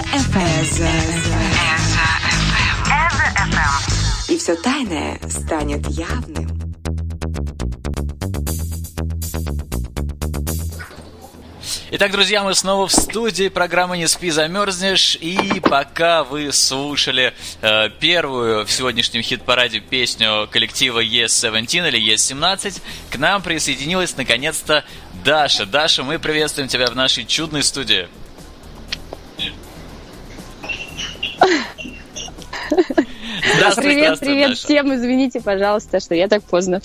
FM. И все тайное станет явным. Итак, друзья, мы снова в студии программы «Не спи, замерзнешь». И пока вы слушали э, первую в сегодняшнем хит-параде песню коллектива Yes17 или Yes17, к нам присоединилась наконец-то Даша. Даша, мы приветствуем тебя в нашей чудной студии. Привет, привет всем. Извините, пожалуйста, что я так поздно.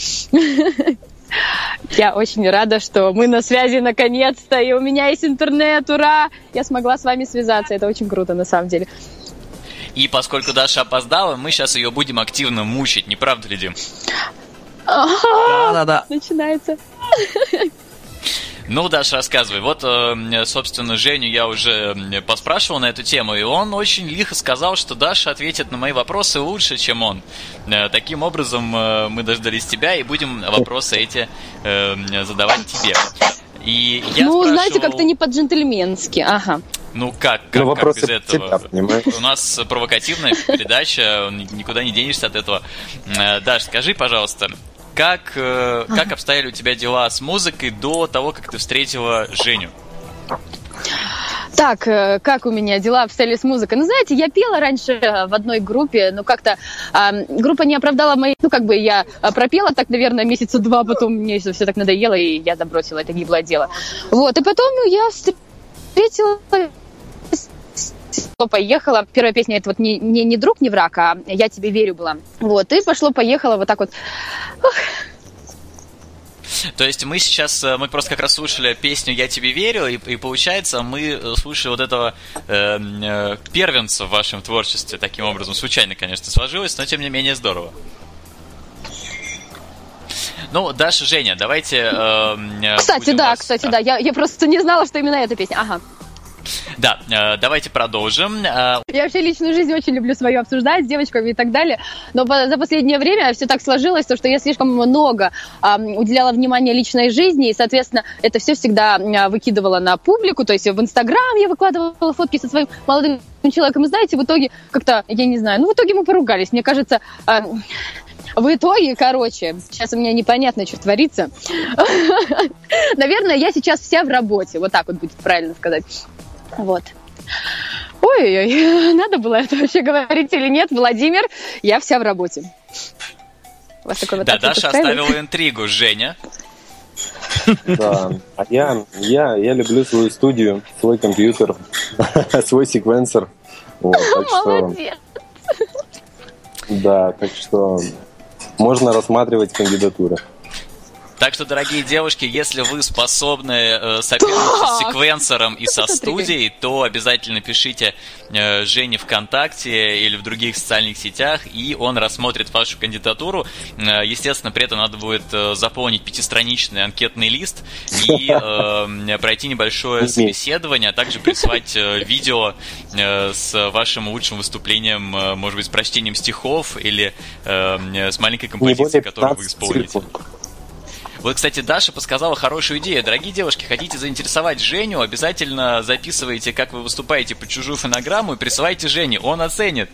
Я очень рада, что мы на связи наконец-то, и у меня есть интернет, ура! Я смогла с вами связаться, это очень круто на самом деле. И поскольку Даша опоздала, мы сейчас ее будем активно мучить, не правда ли, Дим? Да-да-да. Начинается. Ну, Даша, рассказывай. Вот, э, собственно, Женю я уже поспрашивал на эту тему, и он очень лихо сказал, что Даша ответит на мои вопросы лучше, чем он. Э, таким образом, э, мы дождались тебя и будем вопросы эти задавать тебе. И я ну, спрашивал... знаете, как-то не по-джентльменски, ага. Ну как, как, ну, как без этого? Тебя, У нас провокативная передача, никуда не денешься от этого. Даш, скажи, пожалуйста, как, э, как обстояли у тебя дела с музыкой до того, как ты встретила Женю? Так, э, как у меня дела обстояли с музыкой? Ну, знаете, я пела раньше в одной группе, но как-то э, группа не оправдала мои... Ну, как бы я пропела так, наверное, месяца два, потом мне все так надоело, и я забросила это гиблое дело. Вот, и потом я встретила поехала. Первая песня это вот не, не, не друг, не враг, а я тебе верю была. Вот, и пошло-поехало вот так вот. Ух. То есть мы сейчас, э, мы просто как раз слушали песню «Я тебе верю», и, и получается, мы э, слушали вот этого э, э, первенца в вашем творчестве таким образом. Случайно, конечно, сложилось, но тем не менее здорово. Ну, Даша, Женя, давайте... Э, кстати, да, вас... кстати, да. Я, я просто не знала, что именно эта песня. Ага. Да, э, давайте продолжим. Э, я вообще личную жизнь очень люблю свою обсуждать с девочками и так далее, но за последнее время все так сложилось, что я слишком много уделяла внимания личной жизни, и, соответственно, это все всегда выкидывала на публику, то есть в Инстаграм я выкладывала фотки со своим молодым человеком, и знаете, в итоге как-то, я не знаю, ну в итоге мы поругались, мне кажется, в итоге, короче, сейчас у меня непонятно, что творится. Наверное, я сейчас вся в работе. Вот так вот будет правильно сказать. Вот. Ой-ой-ой, надо было это вообще говорить или нет, Владимир, я вся в работе. У вас такой вот да, Даша оставила интригу, Женя. Да, а я, я, я люблю свою студию, свой компьютер, свой секвенсор. Вот, так Молодец. Что, да, так что можно рассматривать кандидатуры. Так что, дорогие девушки, если вы способны э, соперничать с секвенсором и со студией, то обязательно пишите э, Жене ВКонтакте или в других социальных сетях, и он рассмотрит вашу кандидатуру. Э, естественно, при этом надо будет э, заполнить пятистраничный анкетный лист и э, пройти небольшое собеседование, а также прислать э, видео э, с вашим лучшим выступлением, э, может быть, с прочтением стихов или э, с маленькой композицией, которую вы исполните. Вот, кстати, Даша подсказала хорошую идею. Дорогие девушки, хотите заинтересовать Женю, обязательно записывайте, как вы выступаете по чужую фонограмму и присылайте Жене. Он оценит.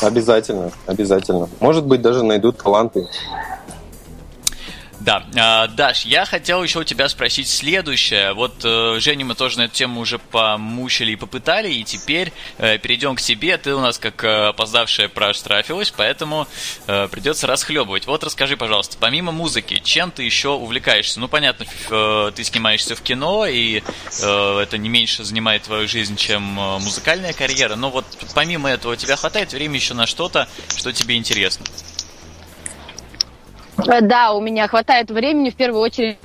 Обязательно, обязательно. Может быть, даже найдут таланты. Да, а, Даш, я хотел еще у тебя спросить следующее. Вот э, Женю мы тоже на эту тему уже помучили и попытали, и теперь э, перейдем к тебе. Ты у нас как э, опоздавшая проштрафилась, поэтому придется расхлебывать. Вот расскажи, пожалуйста, помимо музыки, чем ты еще увлекаешься? Ну, понятно, ты снимаешься в кино, и это не меньше занимает твою жизнь, чем музыкальная карьера, но вот помимо этого у тебя хватает времени еще на что-то, что тебе интересно? Э, да, у меня хватает времени в первую очередь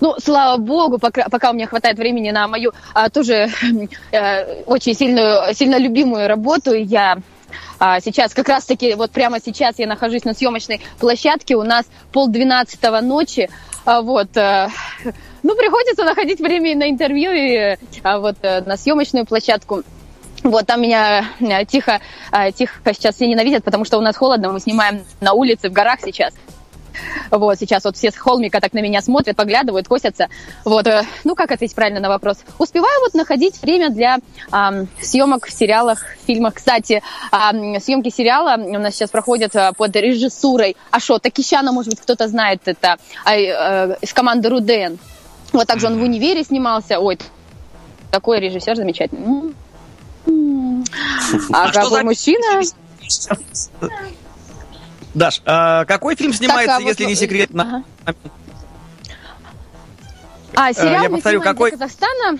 ну, слава богу, пока, пока у меня хватает времени на мою а, тоже а, очень сильную, сильно любимую работу, я а, сейчас, как раз-таки, вот прямо сейчас я нахожусь на съемочной площадке, у нас полдвенадцатого ночи, а, вот, а, ну, приходится находить время на интервью и а, вот а, на съемочную площадку. Вот там меня тихо, тихо сейчас все ненавидят, потому что у нас холодно, мы снимаем на улице, в горах сейчас. Вот, сейчас вот все с холмика так на меня смотрят, поглядывают, косятся. Вот, э, ну, как ответить правильно на вопрос? Успеваю вот находить время для э, съемок в сериалах, фильмах. Кстати, э, съемки сериала у нас сейчас проходят э, под режиссурой Ашо Такищана, может быть, кто-то знает это, э, э, из команды Руден. Вот также он в «Универе» снимался. Ой, такой режиссер замечательный. А, а какой мужчина? Даш, а какой фильм снимается, так, а если вот... не секрет? Ага. А, сериал Я повторю, какой... для Казахстана.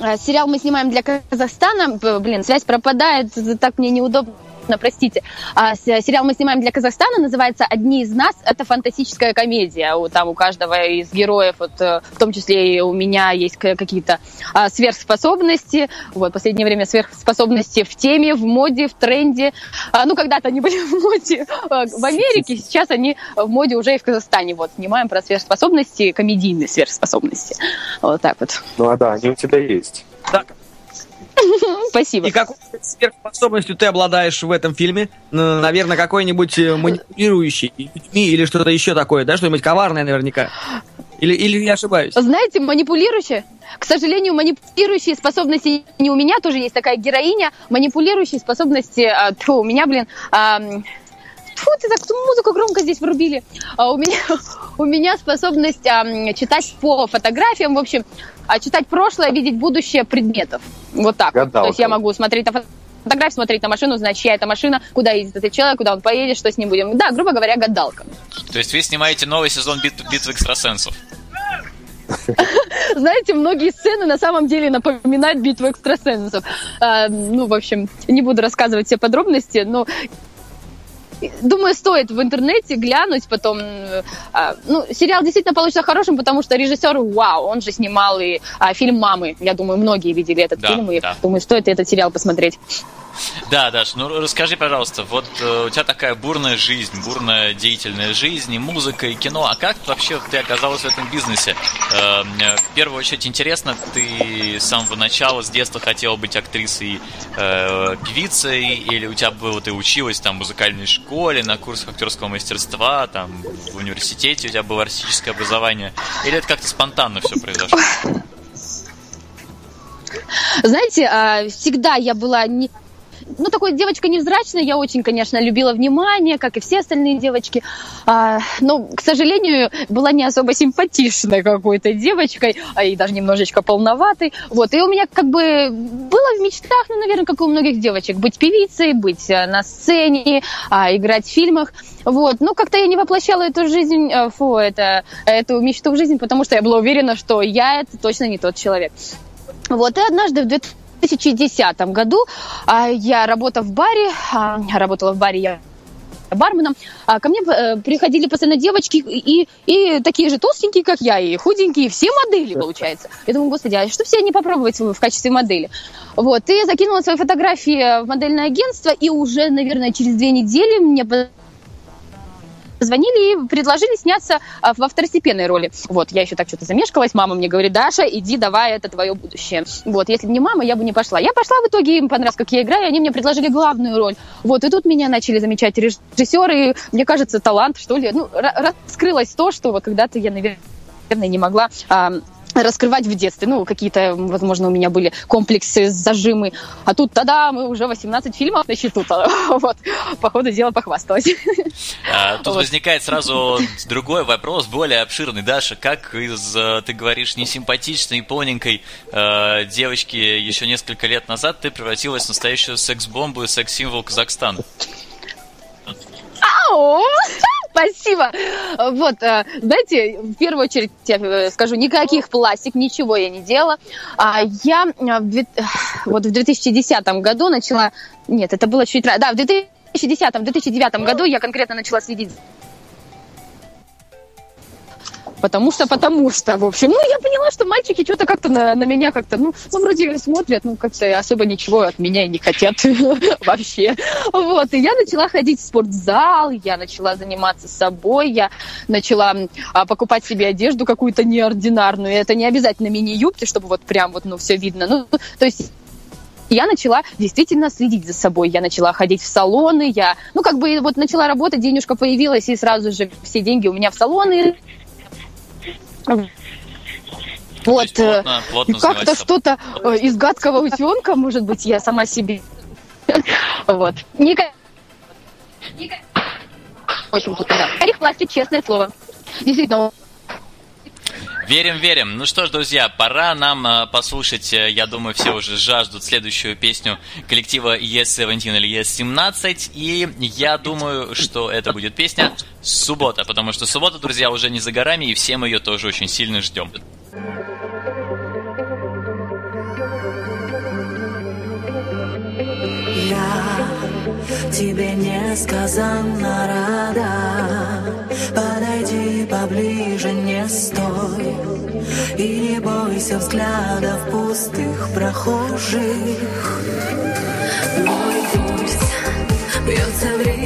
А, сериал мы снимаем для Казахстана. Блин, связь пропадает, так мне неудобно простите. А, сериал мы снимаем для Казахстана, называется «Одни из нас». Это фантастическая комедия. Там у каждого из героев, вот, э, в том числе и у меня, есть какие-то а, сверхспособности. Вот, в последнее время сверхспособности в теме, в моде, в тренде. А, ну, когда-то они были в моде а, в Америке, сейчас они в моде уже и в Казахстане. Вот, снимаем про сверхспособности, комедийные сверхспособности. Вот так вот. Ну, а да, они у тебя есть. Так, Спасибо. И какой сверхспособностью ты обладаешь в этом фильме? Наверное, какой-нибудь э, манипулирующий людьми или что-то еще такое, да? Что-нибудь коварное наверняка. Или, или я ошибаюсь? Знаете, манипулирующие? К сожалению, манипулирующие способности не у меня, тоже есть такая героиня. Манипулирующие способности, а, тьфу, у меня, блин, а, Фу, ты так музыку громко здесь врубили. А у меня, у меня способность а, читать по фотографиям, в общем, а, читать прошлое, видеть будущее предметов. Вот так. Вот. То есть я могу смотреть на фотографию, смотреть на машину, знать, чья это машина, куда едет этот человек, куда он поедет, что с ним будем. Да, грубо говоря, гадалка. То есть вы снимаете новый сезон бит битвы экстрасенсов? Знаете, многие сцены на самом деле напоминают битву экстрасенсов. А, ну, в общем, не буду рассказывать все подробности, но думаю, стоит в интернете глянуть потом. А, ну, сериал действительно получится хорошим, потому что режиссер, вау, он же снимал и а, фильм «Мамы». Я думаю, многие видели этот да, фильм, и да. думаю, стоит этот сериал посмотреть. Да, Даш, ну расскажи, пожалуйста, вот э, у тебя такая бурная жизнь, бурная деятельная жизнь, и музыка, и кино, а как вообще ты оказалась в этом бизнесе? Э, в первую очередь интересно, ты с самого начала, с детства хотела быть актрисой, э, певицей, или у тебя было, ты училась там в музыкальной школе, на курсах актерского мастерства, там в университете у тебя было артистическое образование, или это как-то спонтанно все произошло? Знаете, а, всегда я была не ну, такой девочка невзрачная, я очень, конечно, любила внимание, как и все остальные девочки, а, но, к сожалению, была не особо симпатичной какой-то девочкой, а и даже немножечко полноватой, вот, и у меня как бы было в мечтах, ну, наверное, как и у многих девочек, быть певицей, быть э, на сцене, а, играть в фильмах, вот, ну, как-то я не воплощала эту жизнь, э, фу, это, эту мечту в жизнь, потому что я была уверена, что я это точно не тот человек. Вот, и однажды в 2000 2010 году а, я работала в баре, а, работала в баре я барменом, а ко мне э, приходили постоянно девочки и, и такие же толстенькие, как я, и худенькие, все модели, получается. Я думаю, господи, а что все не попробовать в качестве модели? Вот, и я закинула свои фотографии в модельное агентство, и уже, наверное, через две недели мне позвонили и предложили сняться а, во второстепенной роли. Вот, я еще так что-то замешкалась, мама мне говорит, Даша, иди, давай, это твое будущее. Вот, если бы не мама, я бы не пошла. Я пошла в итоге, им понравилось, как я играю, они мне предложили главную роль. Вот, и тут меня начали замечать режиссеры, и, мне кажется, талант, что ли, ну, раскрылось то, что вот когда-то я, наверное, не могла раскрывать в детстве. Ну, какие-то, возможно, у меня были комплексы, зажимы. А тут, тогда мы уже 18 фильмов на счету. Вот, по ходу дела похвасталась. А, тут вот. возникает сразу другой вопрос, более обширный. Даша, как из, э, ты говоришь, несимпатичной, полненькой э, девочки еще несколько лет назад ты превратилась в настоящую секс-бомбу и секс-символ Казахстана? Ау! Спасибо. Вот, э, знаете, в первую очередь я э, скажу, никаких пластик, ничего я не делала. А я э, вот в 2010 году начала... Нет, это было чуть раньше. Да, в 2010-2009 году я конкретно начала следить потому что, потому что, в общем. Ну, я поняла, что мальчики что-то как-то на, на меня как-то, ну, ну, вроде смотрят, ну, как-то особо ничего от меня и не хотят вообще. Вот, и я начала ходить в спортзал, я начала заниматься собой, я начала а, покупать себе одежду какую-то неординарную. Это не обязательно мини-юбки, чтобы вот прям вот, ну, все видно. Ну, то есть я начала действительно следить за собой. Я начала ходить в салоны, я, ну, как бы вот начала работать, денежка появилась, и сразу же все деньги у меня в салоны вот, плотно, плотно э, как-то что-то э, из гадкого утенка, может быть, я сама себе. Вот. Ника, Очень плотно, да. Орих пластик, честное слово. Действительно, Верим, верим. Ну что ж, друзья, пора нам э, послушать, э, я думаю, все уже жаждут следующую песню коллектива ES17 или ES17. И я думаю, что это будет песня «Суббота», потому что суббота, друзья, уже не за горами, и все мы ее тоже очень сильно ждем. Я тебе несказанно рада Подойди поближе, не стой и не бойся взглядов пустых прохожих. Мой пульс бьется в ритм.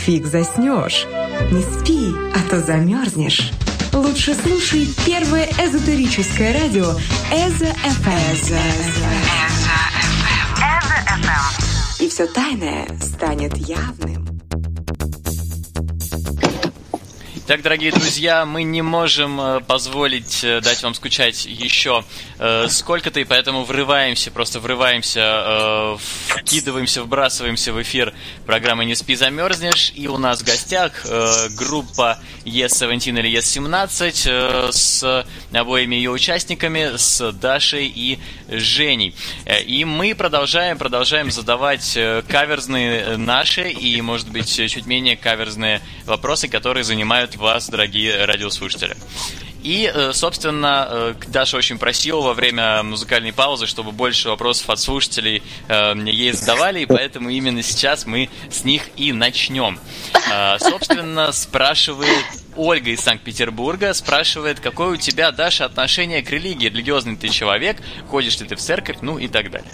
Фиг заснешь. Не спи, а то замерзнешь. Лучше слушай первое эзотерическое радио Эзо ФМ. И все тайное станет явным. Так, дорогие друзья, мы не можем э, позволить э, дать вам скучать еще э, сколько-то, и поэтому врываемся, просто врываемся, э, вкидываемся, вбрасываемся в эфир программы «Не спи, замерзнешь». И у нас в гостях э, группа Е17 или Е17 э, с обоими ее участниками, с Дашей и Женей. Э, И мы продолжаем, продолжаем задавать каверзные наши и, может быть, чуть менее каверзные вопросы, которые занимают вас, дорогие радиослушатели. И, э, собственно, э, Даша очень просила во время музыкальной паузы, чтобы больше вопросов от слушателей э, ей задавали, и поэтому именно сейчас мы с них и начнем. Собственно, спрашивает Ольга из Санкт-Петербурга, спрашивает, какое у тебя, Даша, отношение к религии, религиозный ты человек, ходишь ли ты в церковь, ну и так далее.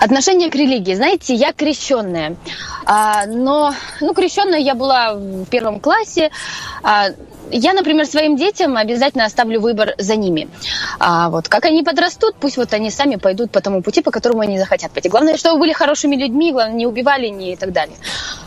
Отношение к религии. Знаете, я крещенная. А, но, ну, крещенная я была в первом классе. А, я, например, своим детям обязательно оставлю выбор за ними. А вот как они подрастут, пусть вот они сами пойдут по тому пути, по которому они захотят пойти. Главное, чтобы были хорошими людьми, главное, не убивали, не и так далее.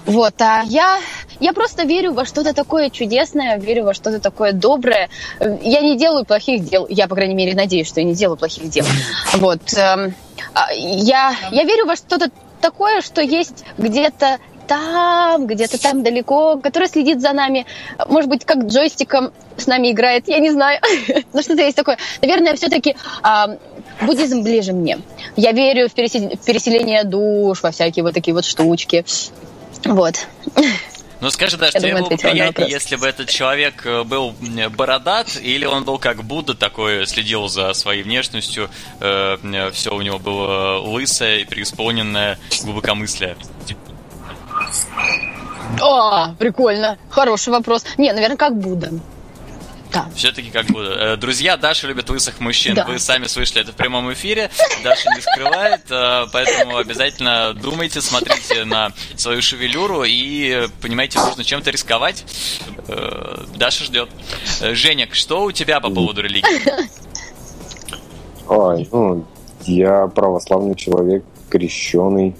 Вот, а я, я просто верю во что-то такое чудесное, верю во что-то такое доброе. Я не делаю плохих дел, я, по крайней мере, надеюсь, что я не делаю плохих дел. Вот, эм, а, я, я верю во что-то такое, что есть где-то там, где-то там далеко, который следит за нами, может быть, как джойстиком с нами играет, я не знаю, но что-то есть такое. Наверное, все-таки буддизм ближе мне. Я верю в пересел- в переселение душ, во всякие вот такие вот штучки. Вот. Ну скажи, Я тебе думаю, на приятнее, если бы этот человек э, был бородат, или он был как Будда такой, следил за своей внешностью, все у него было лысое и преисполненное глубокомыслие. О, прикольно. Хороший вопрос. Не, наверное, как Будда. Да. Все-таки как Будда. Э, Друзья, Даша любит лысых мужчин. Да. Вы сами слышали это в прямом эфире. Даша не скрывает, э, поэтому обязательно думайте, смотрите на свою шевелюру и понимаете, нужно чем-то рисковать. Э, Даша ждет. Женек, что у тебя по поводу религии? Ой, ну, я православный человек, крещеный.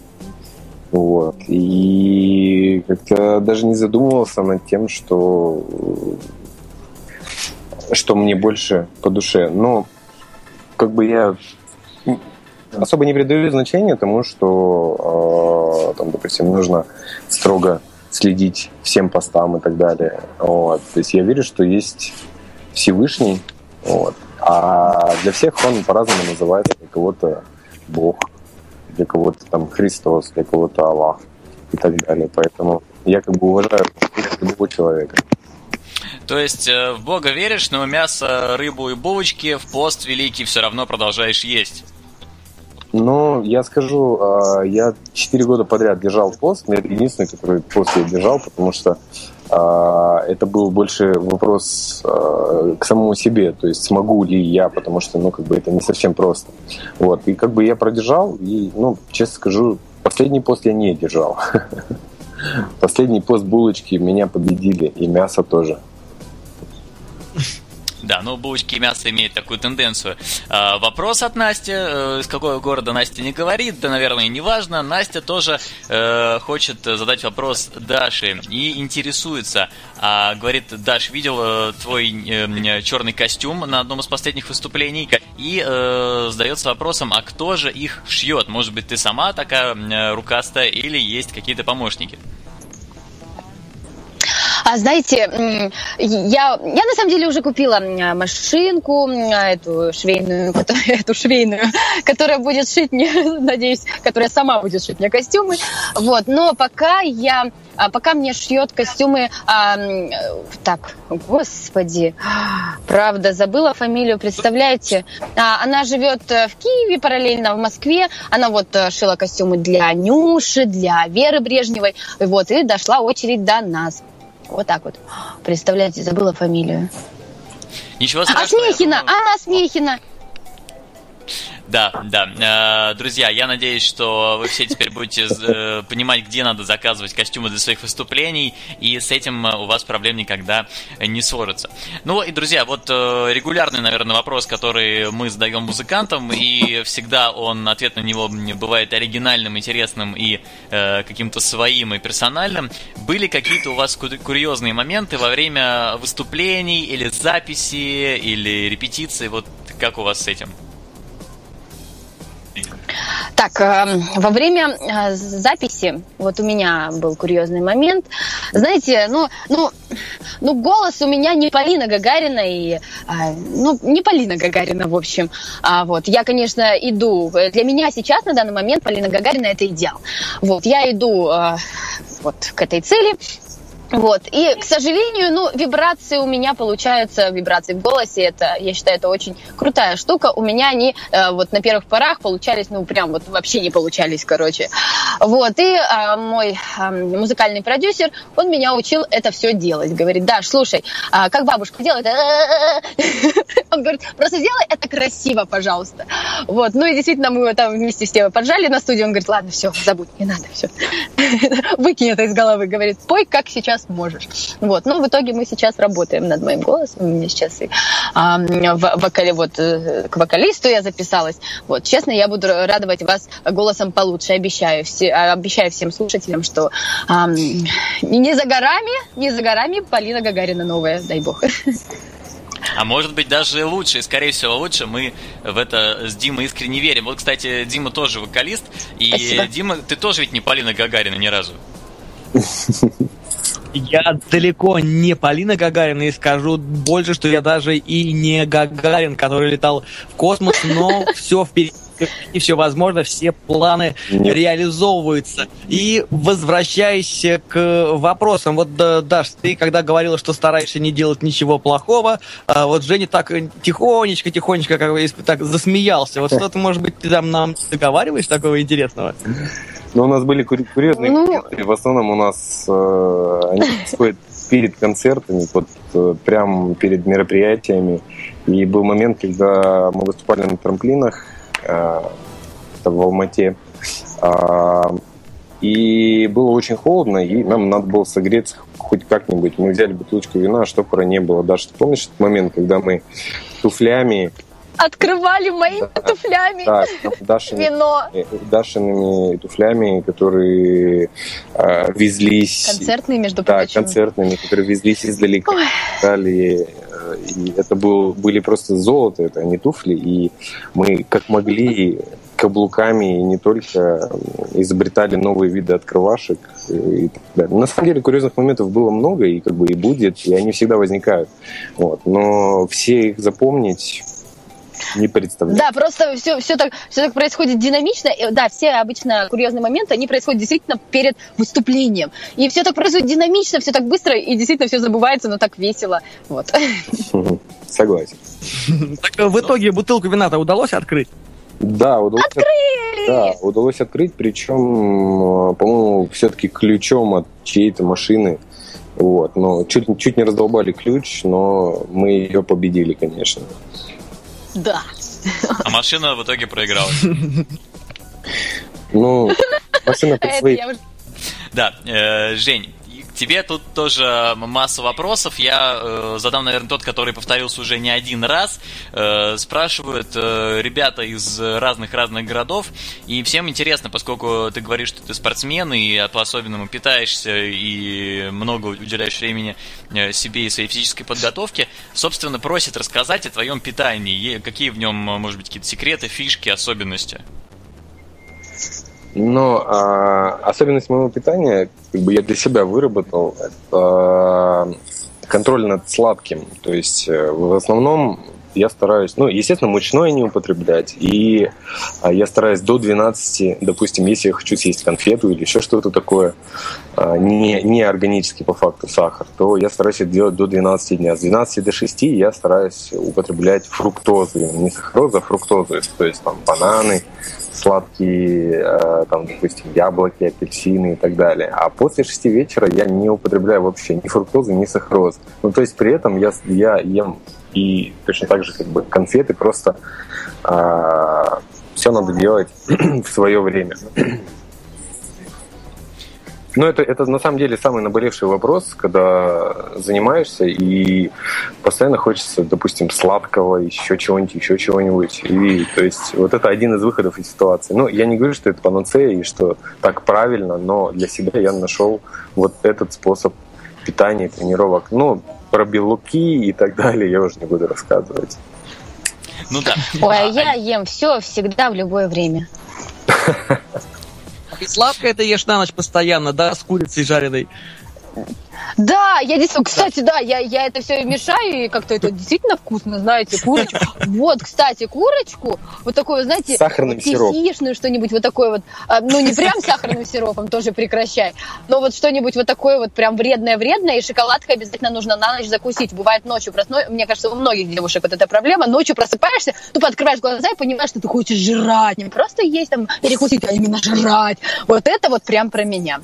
Вот. И как-то даже не задумывался над тем, что что мне больше по душе. Но как бы я особо не придаю значения тому, что э, там, допустим, нужно строго следить всем постам и так далее. Вот. То есть я верю, что есть Всевышний, вот. А для всех он по-разному называется. Кого-то Бог, для кого-то там Христос, для кого-то Аллах и так далее. Поэтому я как бы уважаю любого человека. То есть э, в Бога веришь, но мясо, рыбу и булочки в пост великий все равно продолжаешь есть. Но я скажу, а, я 4 года подряд держал пост, но это единственный, который пост я держал, потому что это был больше вопрос а, к самому себе, то есть смогу ли я, потому что, ну, как бы это не совсем просто. Вот, и как бы я продержал, и, ну, честно скажу, последний пост я не держал. Последний пост булочки меня победили, и мясо тоже. Да, ну булочки и мясо имеют такую тенденцию. А, вопрос от Насти. э, Из какого города Настя не говорит, да, наверное, не важно. Настя тоже э, хочет задать вопрос Даше и интересуется. А, говорит, Даш, видел э, твой э, черный костюм на одном из последних выступлений и э, задается вопросом, а кто же их шьет? Может быть, ты сама такая э, рукастая или есть какие-то помощники? А знаете, я, я на самом деле уже купила машинку, эту швейную, которая- эту швейную, которая будет шить мне, надеюсь, которая сама будет шить мне костюмы. Вот, но пока я а, пока мне шьет костюмы, а, так, господи, правда, забыла фамилию, представляете? А, она живет э, в Киеве, параллельно в Москве. Она вот э, шила костюмы для Нюши, для Веры Брежневой. Вот, и дошла очередь до нас. Вот так вот. Представляете, забыла фамилию. Ничего А страшного. я Смехина, Смехина. Да, да. Э, Друзья, я надеюсь, что вы все теперь будете э, понимать, где надо заказывать костюмы для своих выступлений, и с этим э, у вас проблем никогда не сложится. Ну и, друзья, вот регулярный, наверное, вопрос, который мы задаем музыкантам, и всегда он, ответ на него бывает оригинальным, интересным и каким-то своим и персональным. Были какие-то у вас ку- курьезные моменты во время выступлений или записи, или репетиции? Вот как у вас с этим? Так, э, во время э, записи, вот у меня был курьезный момент. Знаете, ну, ну, ну голос у меня не Полина Гагарина и, а, ну, не Полина Гагарина, в общем. А, вот, я, конечно, иду. Для меня сейчас на данный момент Полина Гагарина это идеал. Вот, я иду э, вот к этой цели. Вот. И, к сожалению, ну, вибрации у меня получаются, вибрации в голосе, это, я считаю, это очень крутая штука. У меня они э, вот на первых порах получались, ну, прям вот вообще не получались, короче. Вот. И э, мой э, музыкальный продюсер, он меня учил это все делать. Говорит, Даш, слушай, а как бабушка делает? Он говорит, просто сделай это красиво, пожалуйста. Вот. Ну и действительно, мы его там вместе все поджали на студии. Он говорит, ладно, все, забудь, не надо, все. Выкинь это из головы. Говорит, пой, как сейчас можешь. Вот. Ну, в итоге мы сейчас работаем над моим голосом. У меня сейчас и а, в- вокале, вот, э, к вокалисту я записалась. Вот. Честно, я буду радовать вас голосом получше. Обещаю, все, а, обещаю всем слушателям, что а, не за горами, не за горами Полина Гагарина новая, дай бог. А может быть даже лучше, и скорее всего лучше. Мы в это с Димой искренне верим. Вот, кстати, Дима тоже вокалист. И Спасибо. Дима, ты тоже ведь не Полина Гагарина ни разу. Я далеко не Полина Гагарина и скажу больше, что я даже и не Гагарин, который летал в космос, но все впереди. И все возможно, все планы Нет. реализовываются. И возвращаясь к вопросам, вот, да, Даш, ты когда говорила, что стараешься не делать ничего плохого, а вот Женя так тихонечко, тихонечко, как бы, так засмеялся. Вот что-то, может быть, ты там нам договариваешь такого интересного? Но у нас были кури- курьезные Ну. В основном у нас э, они происходят перед концертами, вот э, прям перед мероприятиями. И был момент, когда мы выступали на трамплинах э, это в Алмате. А, и было очень холодно, и нам надо было согреться хоть как-нибудь. Мы взяли бутылочку вина, а штопора не было. Даже ты помнишь этот момент, когда мы туфлями, Открывали моими Да. туфлями да, Дашиными вино. Дашиными туфлями, которые э, везлись... Концертные, между Да, прочим. концертными, которые везлись издалека. Ой. Далее, э, и это был, были просто золото, это не туфли, и мы как могли каблуками и не только изобретали новые виды открывашек и так далее. На самом деле курьезных моментов было много и как бы и будет, и они всегда возникают. Вот. Но все их запомнить не представляю. Да, просто все, все, так, все так происходит динамично. И, Да, все обычно курьезные моменты, они происходят действительно перед выступлением. И все так происходит динамично, все так быстро, и действительно все забывается, но так весело. Вот. Согласен. Так э, в итоге бутылку вина-то удалось открыть? Да, удалось, да, удалось открыть, причем, э, по-моему, все-таки ключом от чьей-то машины. Вот, но чуть, чуть не раздолбали ключ, но мы ее победили, конечно. Да. А машина в итоге проиграла. Ну, машина под свои... Да, э, Жень, тебе тут тоже масса вопросов. Я э, задам, наверное, тот, который повторился уже не один раз. Э, спрашивают э, ребята из разных-разных городов. И всем интересно, поскольку ты говоришь, что ты спортсмен и по-особенному питаешься и много уделяешь времени э, себе и своей физической подготовке, собственно, просят рассказать о твоем питании. Какие в нем, может быть, какие-то секреты, фишки, особенности? Но а, особенность моего питания, как бы я для себя выработал, это контроль над сладким. То есть э, в основном я стараюсь, ну, естественно, мучное не употреблять. И а, я стараюсь до 12, допустим, если я хочу съесть конфету или еще что-то такое, а, не, не органический по факту сахар, то я стараюсь это делать до 12 дня. С 12 до 6 я стараюсь употреблять фруктозу, не сахарозу, а фруктозу. То есть там бананы, сладкие, э, там, допустим, яблоки, апельсины и так далее. А после шести вечера я не употребляю вообще ни фруктозу, ни сахарозу. Ну, то есть при этом я, я ем и точно так же как бы конфеты, просто а, все надо делать в свое время. Ну, это, это на самом деле самый наболевший вопрос, когда занимаешься и постоянно хочется, допустим, сладкого, еще чего-нибудь, еще чего-нибудь. И то есть вот это один из выходов из ситуации. Ну, я не говорю, что это панацея и что так правильно, но для себя я нашел вот этот способ питания, тренировок. Ну, про белки и так далее я уже не буду рассказывать. Ну да. Ой, а А, я ем все всегда в любое время. И сладкое ты ешь на ночь постоянно, да, с курицей жареной. Да, я действительно, кстати, да, я, я это все мешаю, и как-то это действительно вкусно, знаете, курочку. Вот, кстати, курочку, вот такую, знаете, сахарным кефишную что-нибудь вот такое вот, а, ну не прям сахарным сиропом, тоже прекращай, но вот что-нибудь вот такое вот прям вредное-вредное, и шоколадкой обязательно нужно на ночь закусить. Бывает ночью проснусь, мне кажется, у многих девушек вот эта проблема, ночью просыпаешься, тупо открываешь глаза и понимаешь, что ты хочешь жрать, не просто есть там, перекусить, а именно жрать. Вот это вот прям про меня.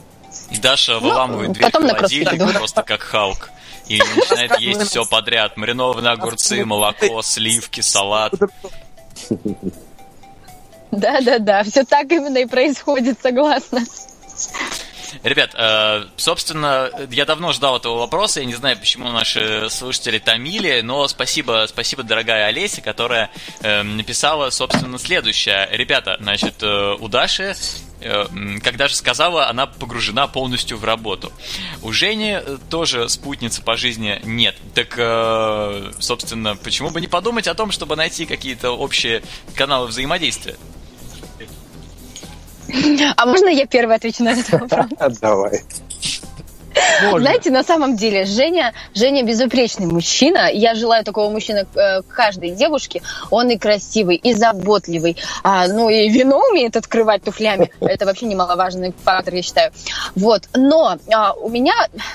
И Даша выламывает дверь потом холодильника просто как Халк. И начинает есть все подряд. Маринованные огурцы, молоко, сливки, салат. Да-да-да, все так именно и происходит, согласна. Ребят, э, собственно, я давно ждал этого вопроса, я не знаю, почему наши слушатели томили, но спасибо, спасибо, дорогая Олеся, которая э, написала, собственно, следующее. Ребята, значит, э, у Даши, как Даша сказала, она погружена полностью в работу. У Жени э, тоже спутницы по жизни нет. Так, э, собственно, почему бы не подумать о том, чтобы найти какие-то общие каналы взаимодействия? А можно я первая отвечу на этот вопрос? Давай. Можно. Знаете, на самом деле, Женя, Женя безупречный мужчина. Я желаю такого мужчины э, каждой девушке. Он и красивый, и заботливый. А, ну и вино умеет открывать туфлями. Это вообще немаловажный фактор, я считаю. Вот. Но а, у меня,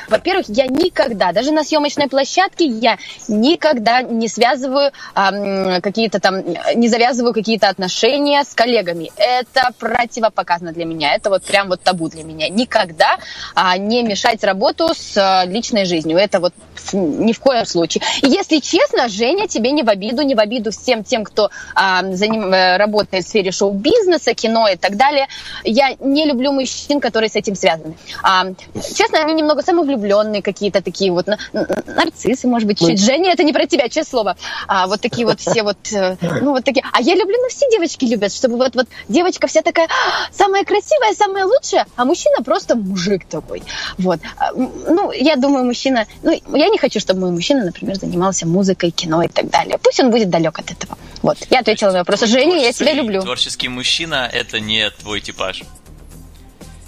во-первых, я никогда, даже на съемочной площадке, я никогда не связываю а, какие-то там, не завязываю какие-то отношения с коллегами. Это противопоказано для меня. Это вот прям вот табу для меня. Никогда а, не мешать работу с а, личной жизнью. Это вот ни в коем случае. И если честно, Женя, тебе не в обиду, не в обиду всем тем, кто а, э, работает в сфере шоу-бизнеса, кино и так далее. Я не люблю мужчин, которые с этим связаны. А, честно, они немного самовлюбленные какие-то такие вот, нарциссы, может быть, чуть. Женя, это не про тебя, честное слово. А, вот такие вот все вот, э, ну вот такие. А я люблю, ну все девочки любят, чтобы вот, вот девочка вся такая «А, самая красивая, самая лучшая, а мужчина просто мужик такой. Вот. А, Ну, я думаю, мужчина... Ну, я не хочу, чтобы мой мужчина, например, занимался музыкой, кино и так далее. Пусть он будет далек от этого. Вот. Я ответила на вопрос. Женя, я тебя люблю. Творческий мужчина это не твой типаж.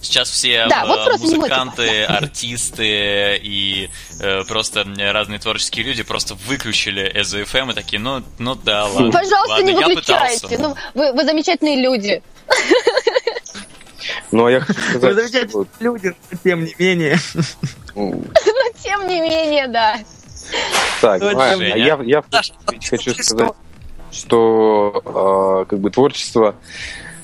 Сейчас все Да, э, вот музыканты, артисты и э, просто разные творческие люди просто выключили ЭЗФМ и такие, ну, ну да, ладно. Пожалуйста, ладно, не выключайте. Ну, вы, вы замечательные люди. Ну, а я хочу Вы сказать, замечательные что, люди, но тем не менее. Но тем не менее, да. Так, Ну, я, хочу сказать, что э, как бы творчество,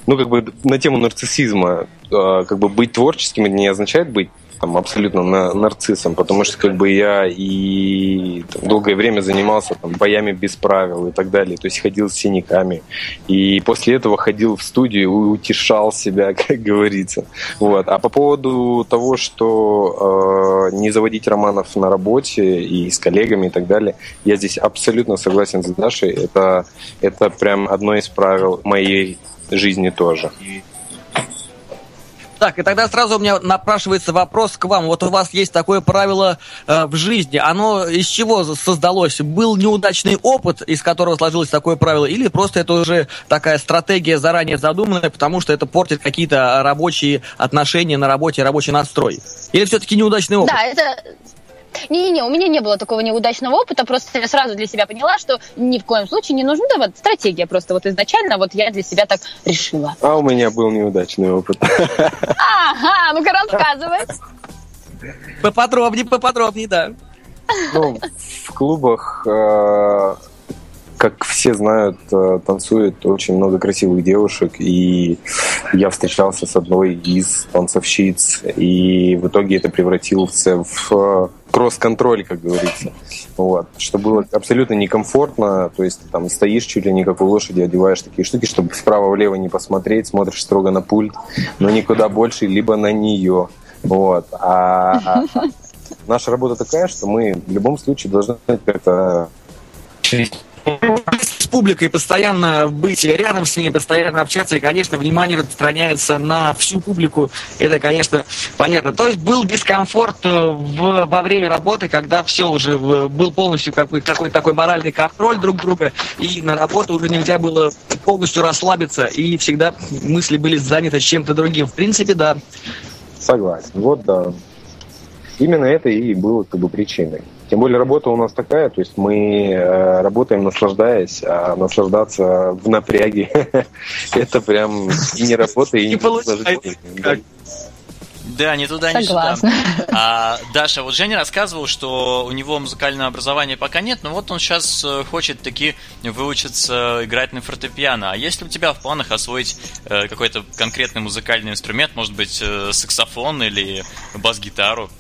ну как бы на тему нарциссизма, э, как бы быть творческим это не означает быть там абсолютно на, нарциссом, потому что как бы я и там, долгое время занимался там, боями без правил и так далее, то есть ходил с синяками, и после этого ходил в студию и утешал себя, как говорится. Вот. А по поводу того, что э, не заводить романов на работе и с коллегами и так далее, я здесь абсолютно согласен с Дашей. Это, это прям одно из правил моей жизни тоже. Так, и тогда сразу у меня напрашивается вопрос к вам. Вот у вас есть такое правило э, в жизни. Оно из чего создалось? Был неудачный опыт, из которого сложилось такое правило, или просто это уже такая стратегия заранее задуманная, потому что это портит какие-то рабочие отношения на работе, рабочий настрой? Или все-таки неудачный опыт? Да, это не-не-не, у меня не было такого неудачного опыта, просто я сразу для себя поняла, что ни в коем случае не нужна вот стратегия, просто вот изначально вот я для себя так решила. А у меня был неудачный опыт. Ага, ну-ка рассказывай. Поподробнее, поподробнее, да. Ну, в клубах, э, как все знают, э, танцует очень много красивых девушек, и я встречался с одной из танцовщиц, и в итоге это превратился в э, кросс-контроль, как говорится. Вот. Что было абсолютно некомфортно, то есть ты там стоишь чуть ли не как у лошади, одеваешь такие штуки, чтобы вправо-влево не посмотреть, смотришь строго на пульт, но никуда больше, либо на нее. Вот. А, а наша работа такая, что мы в любом случае должны как-то с публикой, постоянно быть рядом с ней, постоянно общаться, и, конечно, внимание распространяется на всю публику. Это, конечно, понятно. То есть был дискомфорт э, в, во время работы, когда все уже в- был полностью какой- какой-то такой моральный контроль друг друга, и на работу уже нельзя было полностью расслабиться, и всегда мысли были заняты чем-то другим. В принципе, да. Согласен. Вот да. Именно это и было как бы причиной. Тем более работа у нас такая, то есть мы э, работаем наслаждаясь, а наслаждаться в напряге это прям и не работа, и Не не получается. наслаждение. Да, ни туда, ни сюда. А, Даша, вот Женя рассказывал, что у него музыкального образования пока нет, но вот он сейчас хочет таки выучиться играть на фортепиано. А есть ли у тебя в планах освоить э, какой-то конкретный музыкальный инструмент, может быть, э, саксофон или бас-гитару?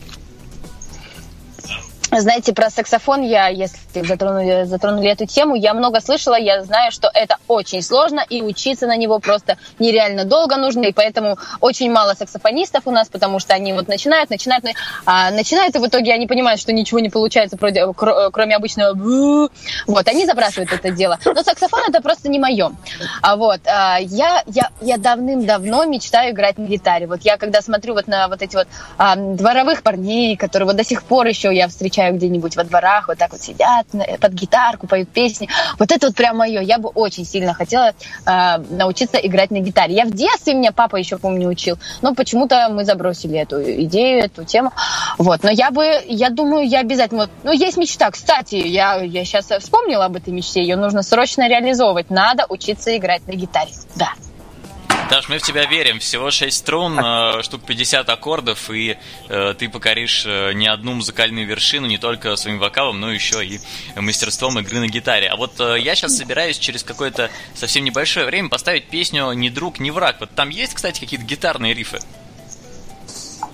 Знаете, про саксофон я, если затронули, затронули эту тему, я много слышала, я знаю, что это очень сложно, и учиться на него просто нереально долго нужно, и поэтому очень мало саксофонистов у нас, потому что они вот начинают, начинают, а, начинают, и в итоге они понимают, что ничего не получается, кроме обычного «бу». вот, они забрасывают это дело. Но саксофон это просто не мое. А вот, а, я, я, я давным-давно мечтаю играть на гитаре. Вот я когда смотрю вот на вот эти вот а, дворовых парней, которые вот до сих пор еще я встречаю где-нибудь во дворах, вот так вот сидят на- под гитарку, поют песни. Вот это вот прям мое. Я бы очень сильно хотела а, научиться играть на гитаре. Я в детстве, меня папа еще, помню, учил, но почему-то мы забросили эту идею, эту тему. Вот, но я бы, я думаю, я обязательно... Вот, ну, есть мечта. Кстати, я, я сейчас вспомнила об этой мечте, ее нужно срочно реализовывать. Надо учиться играть на гитаре. Да. Даш, мы в тебя верим. Всего 6 струн, э, штук 50 аккордов, и э, ты покоришь э, не одну музыкальную вершину, не только своим вокалом, но еще и мастерством игры на гитаре. А вот э, я сейчас собираюсь через какое-то совсем небольшое время поставить песню «Ни друг, ни враг». Вот там есть, кстати, какие-то гитарные рифы?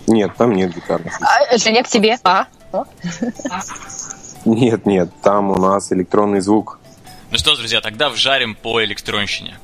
Нет, там нет гитарных. А, Женя, к тебе. А? Нет, нет, там у нас электронный звук. Ну что, друзья, тогда вжарим по электронщине.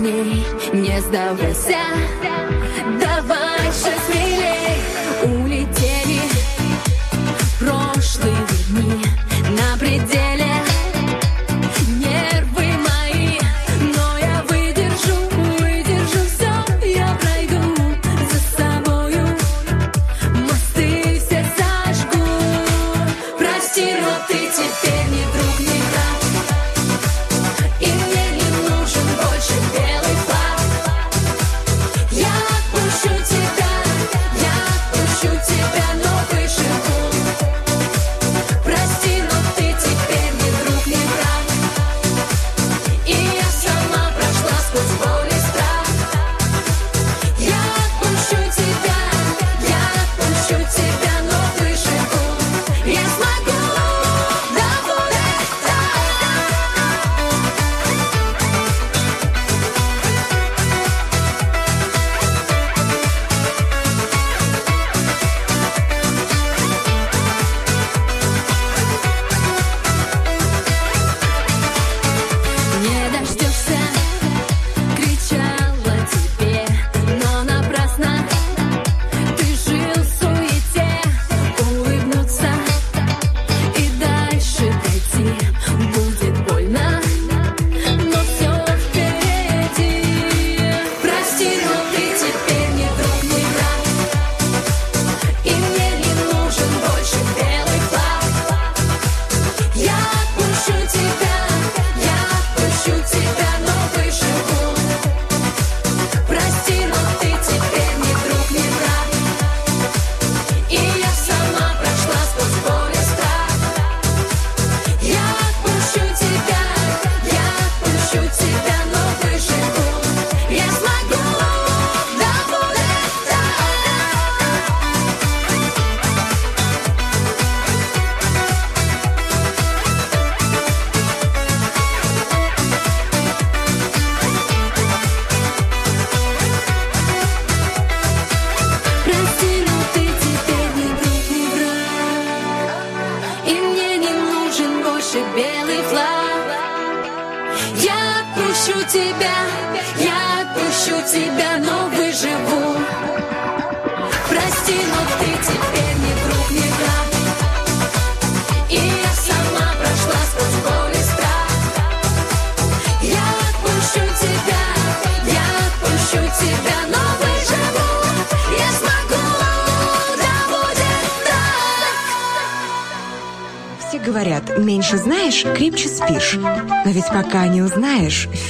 odvážny, nezdávaj sa.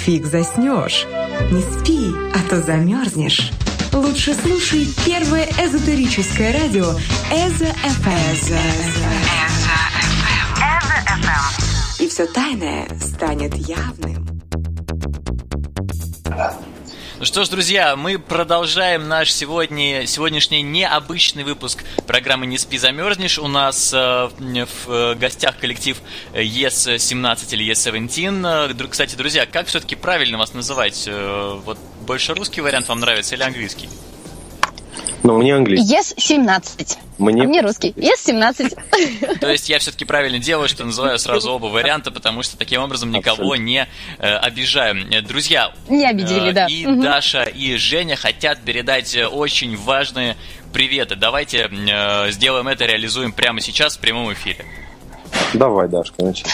Фиг заснешь. Не спи, а то замерзнешь. Лучше слушай первое эзотерическое радио Эзо ФМ. И все тайное станет явным. Ну что ж, друзья, мы продолжаем наш сегодня, сегодняшний необычный выпуск программы «Не спи, замерзнешь». У нас э, в э, гостях коллектив ЕС-17 или ЕС-17. Э, Кстати, друзья, как все-таки правильно вас называть? Э, вот больше русский вариант вам нравится или английский? Но мне английский. ЕС 17. Мне А мне русский. ЕС 17. То есть я все-таки правильно делаю, что называю сразу оба варианта, потому что таким образом никого не э, обижаем. Э, Друзья, Не обидели, э, да. и. Даша, и Женя хотят передать очень важные приветы. Давайте сделаем это, реализуем прямо сейчас в прямом эфире. Давай, Дашка, начни.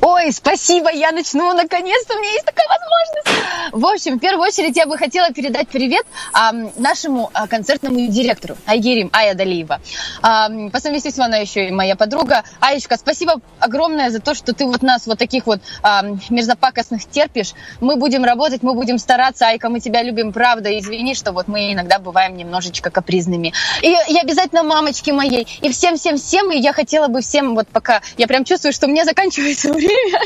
Ой, спасибо, я начну, наконец-то у меня есть такая возможность. В общем, в первую очередь я бы хотела передать привет ам, нашему а, концертному директору Айгерим Ая Далиева. Ам, по совместительству она еще и моя подруга. Аечка, спасибо огромное за то, что ты вот нас вот таких вот ам, мерзопакостных терпишь. Мы будем работать, мы будем стараться. Айка, мы тебя любим, правда. Извини, что вот мы иногда бываем немножечко капризными. И, и обязательно мамочке моей. И всем-всем-всем. И я хотела бы всем вот пока... Я прям чувствую, что меня заканчивается время.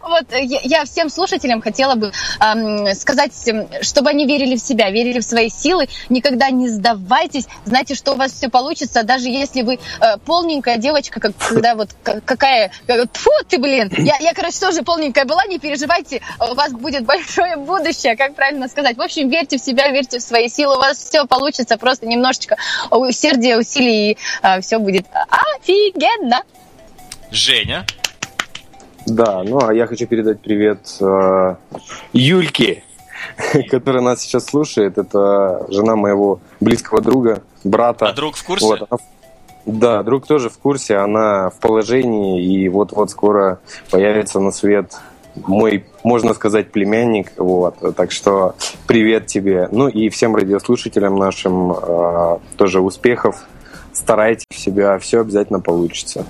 Вот э, я, всем слушателям хотела бы ам, сказать, эм, чтобы они верили в себя, верили в свои силы, никогда не сдавайтесь, знайте, что у вас все получится, даже если вы э, полненькая девочка, как, когда вот какая... Фу ты, блин! Я, я, короче, тоже полненькая была, не переживайте, у вас будет большое будущее, как правильно сказать. В общем, верьте в себя, верьте в свои силы, у вас все получится, просто немножечко усердия, усилий, и все будет офигенно! Женя, Да, ну а я хочу передать привет э, Юльке, которая нас сейчас слушает. Это жена моего близкого друга, брата. а друг в курсе? Вот, она да, друг тоже в курсе, она в положении, и вот-вот скоро появится на свет мой, можно сказать, племянник. Вот, так что привет тебе. Ну и всем радиослушателям нашим э, тоже успехов. Старайтесь себя, все обязательно получится.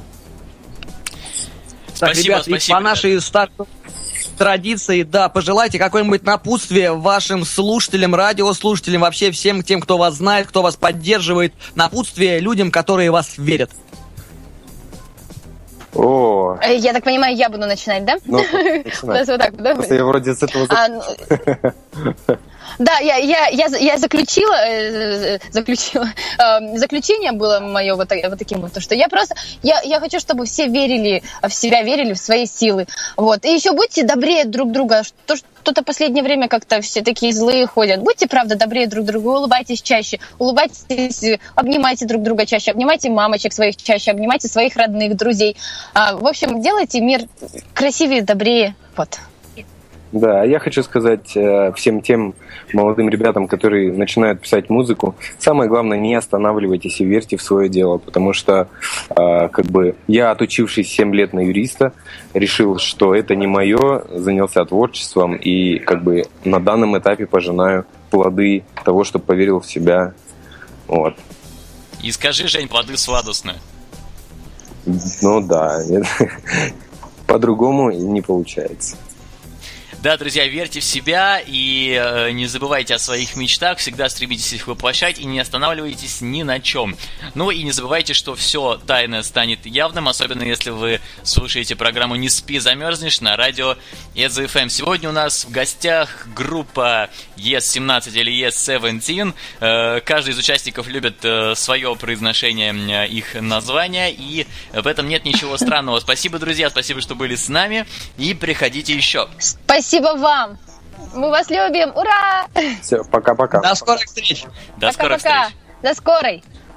Так, Спасибо, ребят, и спасибо, по нашей старой традиции, да, пожелайте какое-нибудь напутствие вашим слушателям, радиослушателям, вообще всем тем, кто вас знает, кто вас поддерживает, напутствие людям, которые вас верят. О, Э, Я так понимаю, я буду начинать, да? ну, У начинай. нас вот так, да? Просто я вроде с этого... А, ну, Да, я, я, я, я заключила, э, заключила, э, заключение было мое вот, вот таким вот, то, что я просто, я, я хочу, чтобы все верили в себя, верили в свои силы, вот, и еще будьте добрее друг друга, то, что-то последнее время как-то все такие злые ходят, будьте, правда, добрее друг другу, улыбайтесь чаще, улыбайтесь, э, обнимайте друг друга чаще, обнимайте мамочек своих чаще, обнимайте своих родных, друзей, А, в общем, делайте мир красивее, добрее, вот. Да, а я хочу сказать э, всем тем молодым ребятам, которые начинают писать музыку, самое главное, не останавливайтесь и верьте в свое дело, потому что э, как бы я, отучившись 7 лет на юриста, решил, что это не мое, занялся творчеством и как бы на данном этапе пожинаю плоды того, что поверил в себя. Вот. И скажи, Жень, плоды сладостные. Ну да, по-другому не получается. Да, друзья, верьте в себя и э, не забывайте о своих мечтах, всегда стремитесь их воплощать и не останавливайтесь ни на чем. Ну и не забывайте, что все тайное станет явным, особенно если вы слушаете программу «Не спи, замерзнешь» на радио EZFM. Сегодня у нас в гостях группа ES17 или ES17. Э, каждый из участников любит э, свое произношение э, их названия, и в этом нет ничего странного. Спасибо, друзья, спасибо, что были с нами, и приходите еще. Спасибо вам! Мы вас любим! Ура! Все, пока-пока. До скорых встреч! До скорых Пока-пока! встреч! До скорой!